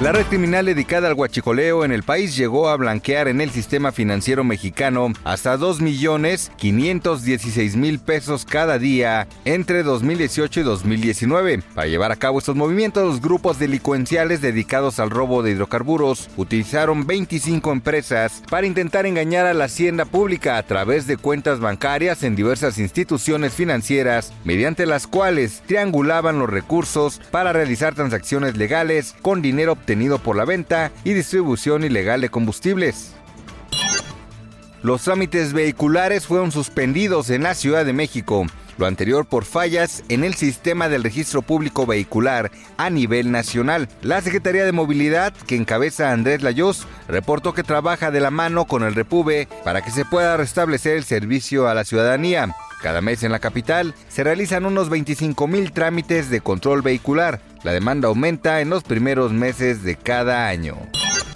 La red criminal dedicada al huachicoleo en el país llegó a blanquear en el sistema financiero mexicano hasta 2.516.000 pesos cada día entre 2018 y 2019. Para llevar a cabo estos movimientos, los grupos delincuenciales dedicados al robo de hidrocarburos utilizaron 25 empresas para intentar engañar a la hacienda pública a través de cuentas bancarias en diversas instituciones financieras, mediante las cuales triangulaban los recursos para realizar transacciones legales con dinero obtenido por la venta y distribución ilegal de combustibles. Los trámites vehiculares fueron suspendidos en la Ciudad de México, lo anterior por fallas en el sistema del registro público vehicular a nivel nacional. La Secretaría de Movilidad, que encabeza Andrés Layos, reportó que trabaja de la mano con el Repube para que se pueda restablecer el servicio a la ciudadanía. Cada mes en la capital se realizan unos 25 mil trámites de control vehicular. La demanda aumenta en los primeros meses de cada año.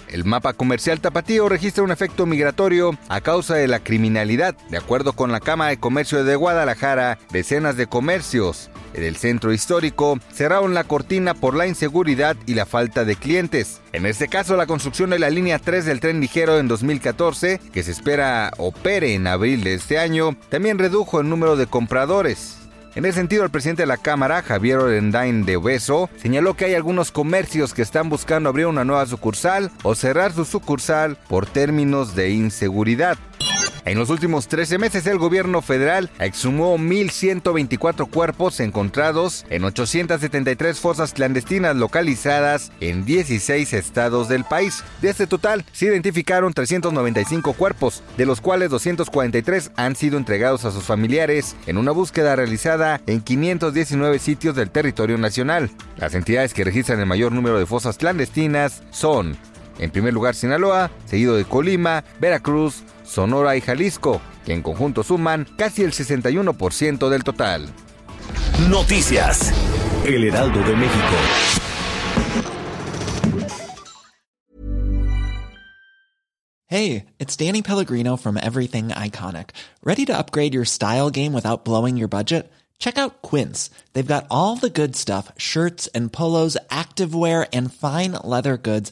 El mapa comercial tapatío registra un efecto migratorio a causa de la criminalidad. De acuerdo con la Cámara de Comercio de Guadalajara, decenas de comercios en el centro histórico cerraron la cortina por la inseguridad y la falta de clientes. En este caso, la construcción de la línea 3 del tren ligero en 2014, que se espera opere en abril de este año, también redujo el número de compradores. En ese sentido, el presidente de la Cámara, Javier Orendain de Obeso, señaló que hay algunos comercios que están buscando abrir una nueva sucursal o cerrar su sucursal por términos de inseguridad. En los últimos 13 meses, el gobierno federal exhumó 1.124 cuerpos encontrados en 873 fosas clandestinas localizadas en 16 estados del país. De este total, se identificaron 395 cuerpos, de los cuales 243 han sido entregados a sus familiares en una búsqueda realizada en 519 sitios del territorio nacional. Las entidades que registran el mayor número de fosas clandestinas son, en primer lugar, Sinaloa, seguido de Colima, Veracruz, Sonora y Jalisco, que en conjunto suman casi el 61% del total. Noticias. El Heraldo de México. Hey, it's Danny Pellegrino from Everything Iconic. Ready to upgrade your style game without blowing your budget? Check out Quince. They've got all the good stuff shirts and polos, activewear, and fine leather goods,